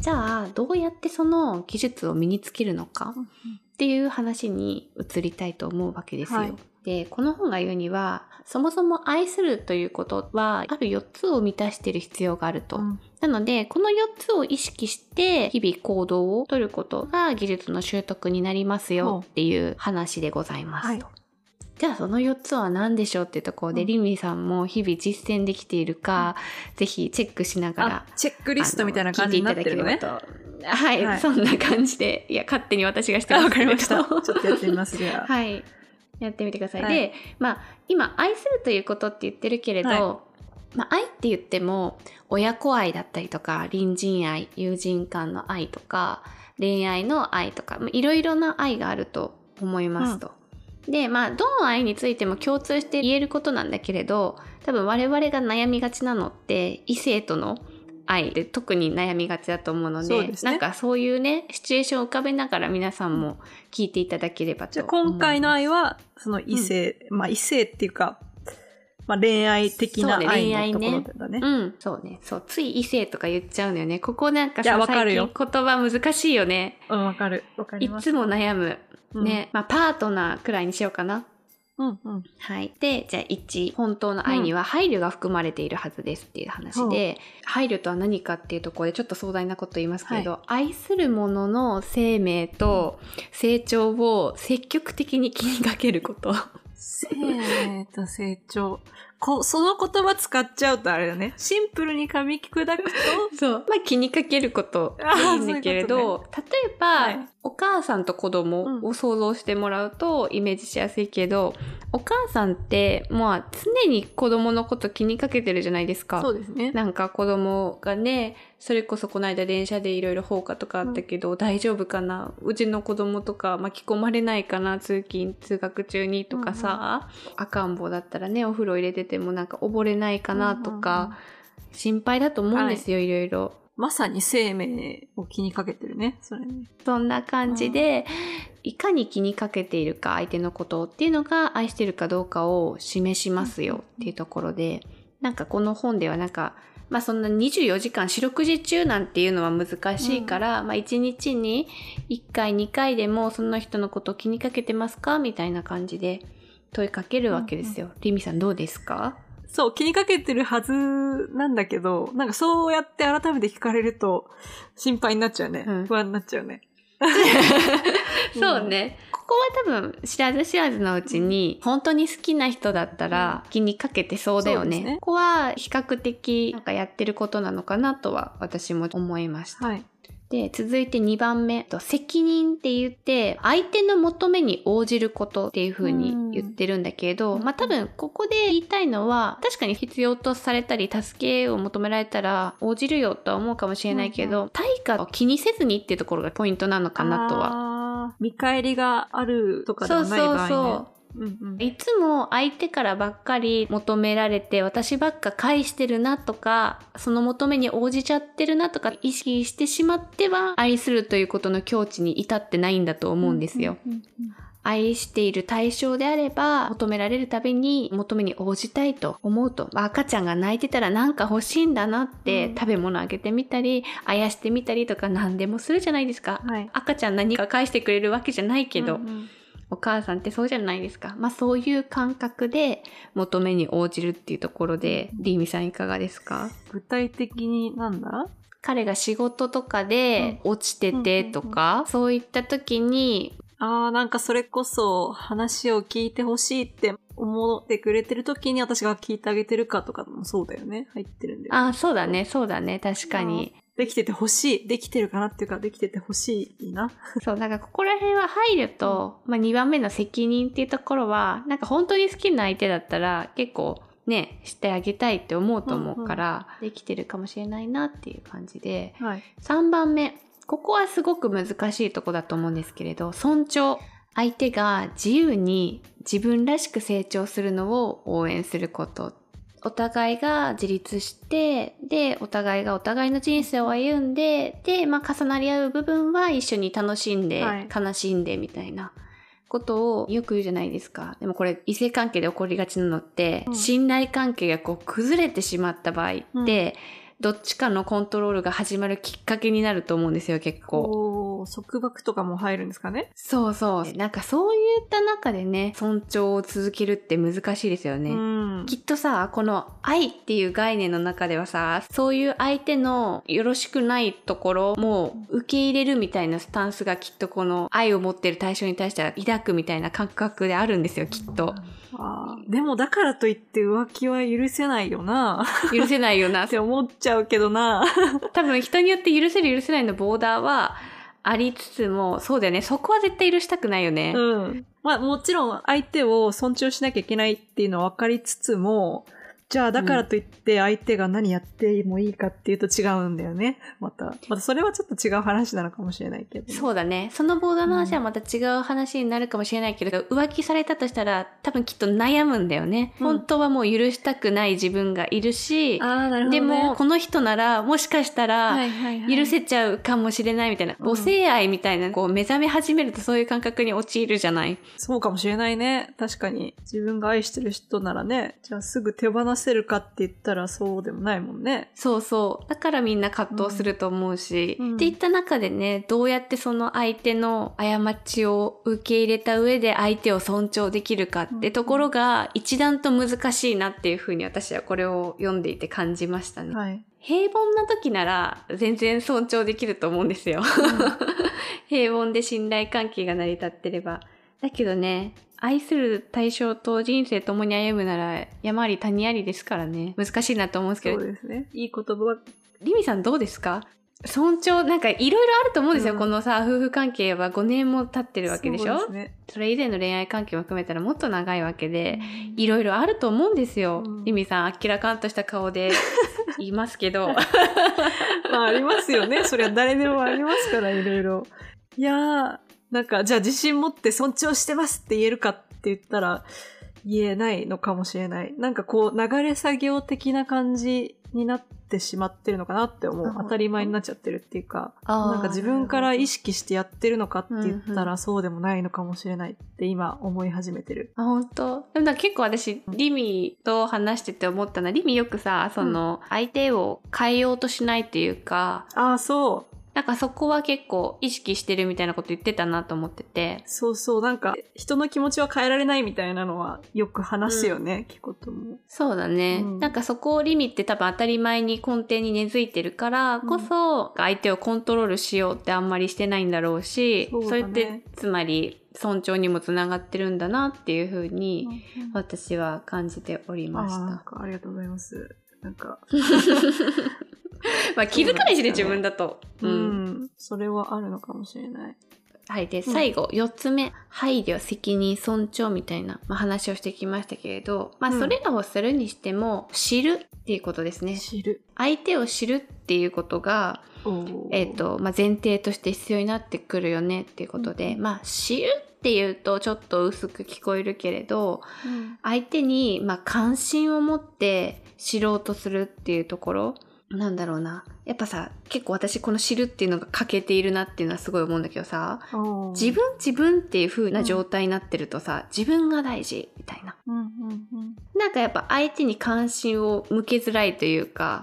じゃあ、どうやってその技術を身につけるのかっていう話に移りたいと思うわけですよ。はいで、この本が言うには、そもそも愛するということは、ある4つを満たしている必要があると。うんなので、この4つを意識して、日々行動をとることが技術の習得になりますよっていう話でございますと。はじゃあその4つは何でしょうっていうところで、うんリミさんも日々実践できているか、ぜひチェックしながらあ、チェックリストみたいな感じになってるの？ね。あの聞いていただければと。はい、はいそんな感じで、いや、勝手に私がしてますあわかりました。ちょっとやってみます、じゃあ。はい。やってみてください。はいで、まあ、今、愛するということって言ってるけれど、はいまあ、愛って言っても、親子愛だったりとか、隣人愛、友人間の愛とか、恋愛の愛とか、まあいろいろな愛があると思いますと。で、まあ、どの愛についても共通して言えることなんだけれど、多分我々が悩みがちなのって、異性との愛で特に悩みがちだと思うので、ねなんかそういうね、シチュエーションを浮かべながら皆さんも聞いていただければとじゃあ思います。今回の愛は、その異性、まあ異性っていうか、まあ恋愛的な愛恋愛ねのところだね。うん、そうね。そう、つい異性とか言っちゃうのよね。ここなんかさ、わかるよ最近言葉難しいよね。うん、わかる。わかります。いつも悩む。うんね。まあ、パートナーくらいにしようかな。うんうん。はい。で、じゃあ1、本当の愛には配慮が含まれているはずですっていう話で、配慮とは何かっていうところでちょっと壮大なこと言いますけれど、愛する者の生命と成長を積極的に気にかけること。生命と成長。こその言葉使っちゃうとあれだね。シンプルに噛み砕くと、そう。まあ気にかけることいいんだけれそういうど、例えば、はいお母さんと子供を想像してもらうとイメージしやすいけど、お母さんって、まあ常に子供のこと気にかけてるじゃないですか。そうですね。なんか子供がね、それこそこの間電車でいろいろ放火とかあったけど、大丈夫かな？うちの子供とか巻き込まれないかな？通勤、通学中にとかさ、赤ん坊だったらね、お風呂入れててもなんか溺れないかな？とか、心配だと思うんですよ、い。ろいろ。まさに生命を気にかけてるね。それね。そんな感じで、いかに気にかけているか相手のことっていうのが愛してるかどうかを示しますよっていうところで、なんかこの本ではなんか、まあそんな24時間四六時中なんていうのは難しいから、まあ1日に1回2回でもその人のことを気にかけてますかみたいな感じで問いかけるわけですよ。リミさんどうですか？そう、気にかけてるはずなんだけど、なんかそうやって改めて聞かれると心配になっちゃうね。うん不安になっちゃうね。そうね。ここは多分知らず知らずのうちに本当に好きな人だったら気にかけてそうだよね。ねここは比較的なんかやってることなのかなとは私も思いました。はい。で、続いて2番目。と責任って言って、相手の求めに応じることっていう風に言ってるんだけれど、うんまあ多分ここで言いたいのは、確かに必要とされたり、助けを求められたら応じるよとは思うかもしれないけど、対価を気にせずにっていうところがポイントなのかなとは。は。見返りがあるとかではない場合ね。そうそう。うんうん。いつも相手からばっかり求められて私ばっか返してるなとかその求めに応じちゃってるなとか意識してしまっては愛するということの境地に至ってないんだと思うんですよ。うんうんうん愛している対象であれば求められるたびに求めに応じたいと思うと。赤ちゃんが泣いてたらなんか欲しいんだなって、うん。食べ物あげてみたりあやしてみたりとか何でもするじゃないですか。はい。赤ちゃん何か返してくれるわけじゃないけど、うんうん。お母さんってそうじゃないですか。まあそういう感覚で求めに応じるっていうところで、リーミさんいかがですか？具体的になんだ？彼が仕事とかで落ちててとか、そういった時に、ああ、なんかそれこそ話を聞いてほしいって思ってくれてる時に私が聞いてあげてるかとかもそうだよね。入ってるんで。あ、そうだね、そうだね、確かに。できててほしい。できてるかなっていうか、できててほしいな。そう、なんかここら辺は配慮と、まあ2番目の責任っていうところは、なんか本当に好きな相手だったら結構ね、してあげたいって思うと思うから、できてるかもしれないなっていう感じで、はい。3番目。ここはすごく難しいとこだと思うんですけれど、尊重。相手が自由に自分らしく成長するのを応援すること。お互いが自立して、で、お互いがお互いの人生を歩んで、で、まあ重なり合う部分は一緒に楽しんで、はい悲しんでみたいなことをよく言うじゃないですか。でもこれ異性関係で起こりがちなのって、うん信頼関係がこう崩れてしまった場合って、どっちかのコントロールが始まるきっかけになると思うんですよ、結構。こう、束縛とかも入るんですかね？そうそう。なんかそういった中でね、尊重を続けるって難しいですよね。うん。きっとさ、この愛っていう概念の中ではさ、そういう相手のよろしくないところも受け入れるみたいなスタンスがきっとこの愛を持ってる対象に対しては抱くみたいな感覚であるんですよ、きっと。でもだからといって浮気は許せないよな許せないよな っ。て思っちゃうけどな。多分人によって許せる許せないのボーダーはありつつも、そうだよね。そこは絶対許したくないよね。うん。まあもちろん相手を尊重しなきゃいけないっていうのは分かりつつも、じゃあだからといって相手が何やってもいいかっていうと違うんだよね。また。またそれはちょっと違う話なのかもしれないけど。そうだね。そのボーダーの話はまた違う話になるかもしれないけど、浮気されたとしたら多分きっと悩むんだよね。うん本当はもう許したくない自分がいるし、ああ、なるほど、でね。もこの人ならもしかしたら許せちゃうかもしれないみたいな、うん母性愛みたいな、こう目覚め始めるとそういう感覚に陥るじゃない。そうかもしれないね。確かに。自分が愛してる人ならね、じゃあすぐ手放せるかって言ったらそうでもないもんね。そうそう。だからみんな葛藤すると思うし、うんっていった中でね、どうやってその相手の過ちを受け入れた上で相手を尊重できるかってところが一段と難しいなっていうふうに私はこれを読んでいて感じましたね。はい。平凡な時なら全然尊重できると思うんですよ。平凡で信頼関係が成り立ってれば。だけどね、愛する対象と人生共に歩むなら山あり谷ありですからね。難しいなと思うんですけどそう、ですね。いい言葉。リミさんどうですか？尊重、なんかいろいろあると思うんですよ。うんこのさ、夫婦関係は5年も経ってるわけでしょ？そそうですね。れ以前の恋愛関係も含めたらもっと長いわけで、いろいろあると思うんですよ。うんリミさん、あっきらかんとした顔で 言いますけど。まあありますよね。そりゃ誰でもありますから、いろいろ。いやー、なんか、じゃあ自信持って尊重してますって言えるかって言ったら、言えないのかもしれない。なんかこう、流れ作業的な感じになってしまってるのかなって思う。あ当たり前になっちゃってるっていうか、なんか自分から意識してやってるのかって言ったうんうらそうでもないのかもしれないって今思い始めてる。あ、本当？でもなんか結構私、リミと話してて思ったのは、リミよくさ、その、相手を変えようとしないっていうか、ああ、そう。なんかそこは結構意識してるみたいなこと言ってたなと思ってて。そうそう。なんか、人の気持ちは変えられないみたいなのはよく話すよね、聞くことも。そうだね、うんなんかそこをリミって多分当たり前に根底に根付いてるからこそ、相手をコントロールしようってあんまりしてないんだろうし、そうだねれってつまり尊重にもつながってるんだなっていうふうに私は感じておりました。かありがとうございます。なんか、まあ気づかないしね、自分だと。ううんん、それはあるのかもしれない。はい。で、最後、四つ目、配慮、責任、尊重みたいな、まあ、話をしてきましたけれど、まあ、うんそれらをするにしても、知るっていうことですね。知る。相手を知るっていうことが、えっ、と、まあ、前提として必要になってくるよねっていうことで、うんまあ、知るっていうとちょっと薄く聞こえるけれど、うん相手に、まあ、関心を持って知ろうとするっていうところ、なんだろうな。やっぱさ、結構私この知るっていうのが欠けているなっていうのはすごい思うんだけどさ、自分自分っていう風な状態になってるとさ、自分が大事みたいな。うんうんなんかやっぱ相手に関心を向けづらいというか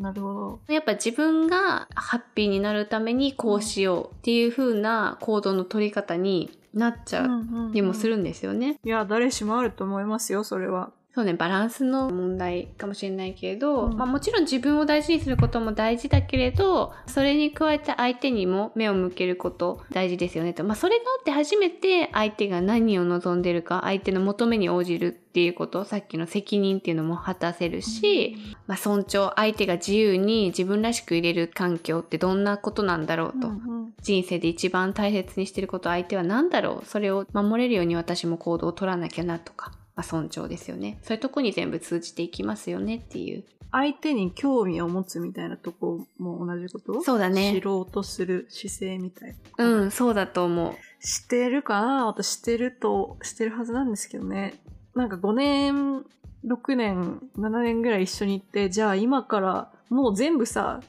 なるほど。やっぱ自分がハッピーになるためにこうしようっていう風な行動の取り方になっちゃうにもする。るんですよね。いや、誰しもあると思いますよ、それは。そうね、バランスの問題かもしれないけれど、うん。まあもちろん自分を大事にすることも大事だけれど、それに加えて相手にも目を向けること大事ですよねと。まあそれがあって初めて相手が何を望んでるか、相手の求めに応じるっていうこと、さっきの責任っていうのも果たせるし、まあ尊重、相手が自由に自分らしく入れる環境ってどんなことなんだろうと。うんうん。人生で一番大切にしてること相手は何だろう。それを守れるように私も行動を取らなきゃなとか、まあ、尊重ですよね。そういうとこに全部通じていきますよねっていう。相手に興味を持つみたいなとこも同じこと？そうだね。知ろうとする姿勢みたいな。うんそうだと思う。してるかな？私してると、してるはずなんですけどね。なんか5年、6年、7年ぐらい一緒に行って、じゃあ今からもう全部さ、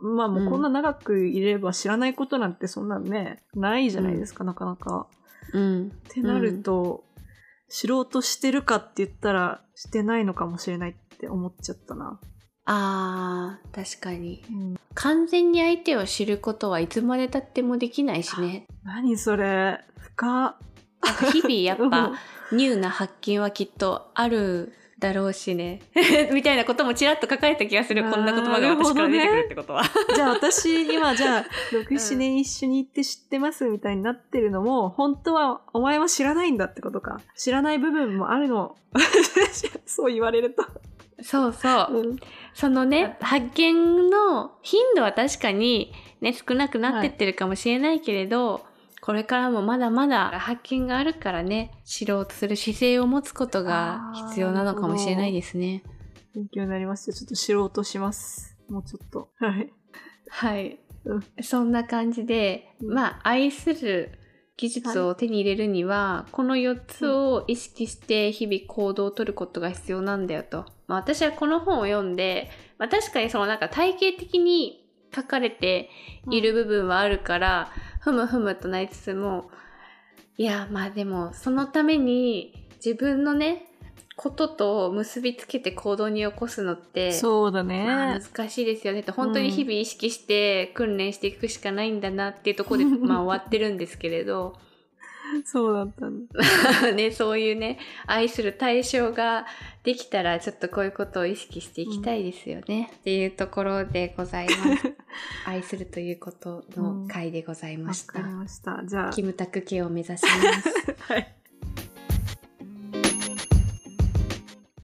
まあもうこんな長くいれば知らないことなんてそんなんね、ないじゃないですか、なかなか。うん。ってなると、知ろうとしてるかって言ったら、してないのかもしれないって思っちゃったな。あー、確かに。うん完全に相手を知ることはいつまで経ってもできないしね。何それ深なんか日々やっ うんぱニューな発見はきっとあるだろうしね。みたいなこともちらっと書かれた気がする。こんな言葉が私から出てくるってことは。じゃあ私今じゃあ6、うん7年一緒に行って知ってますみたいになってるのも本当はお前は知らないんだってことか。知らない部分もあるの。そう言われると。そうそう。うんそのね、発見の頻度は確かにね、少なくなってってるかもしれないけれど、これからもまだまだ発見があるからね、知ろうとする姿勢を持つことが必要なのかもしれないですね。勉強になりました。ちょっと知ろうとします。もうちょっと。はい。はい。うんそんな感じで、うんまあ、愛する技術を手に入れるには、この4つを意識して日々行動をとることが必要なんだよと。まあ、私はこの本を読んで、まあ、確かにそのなんか体系的に書かれている部分はあるから、ふむふむとなりつつも、いや、まあでも、そのために自分のね、ことと結びつけて行動に起こすのって、そうだまあね。難しいですよね。と本当に日々意識して訓練していくしかないんだなっていうところで、まあ、終わってるんですけれど そうだったんだ。ねそういうね愛する対象ができたらちょっとこういうことを意識していきたいですよね、っていうところでございます 愛するということの回でございまわした、かりました。じゃあ。キムタク系を目指しますはい。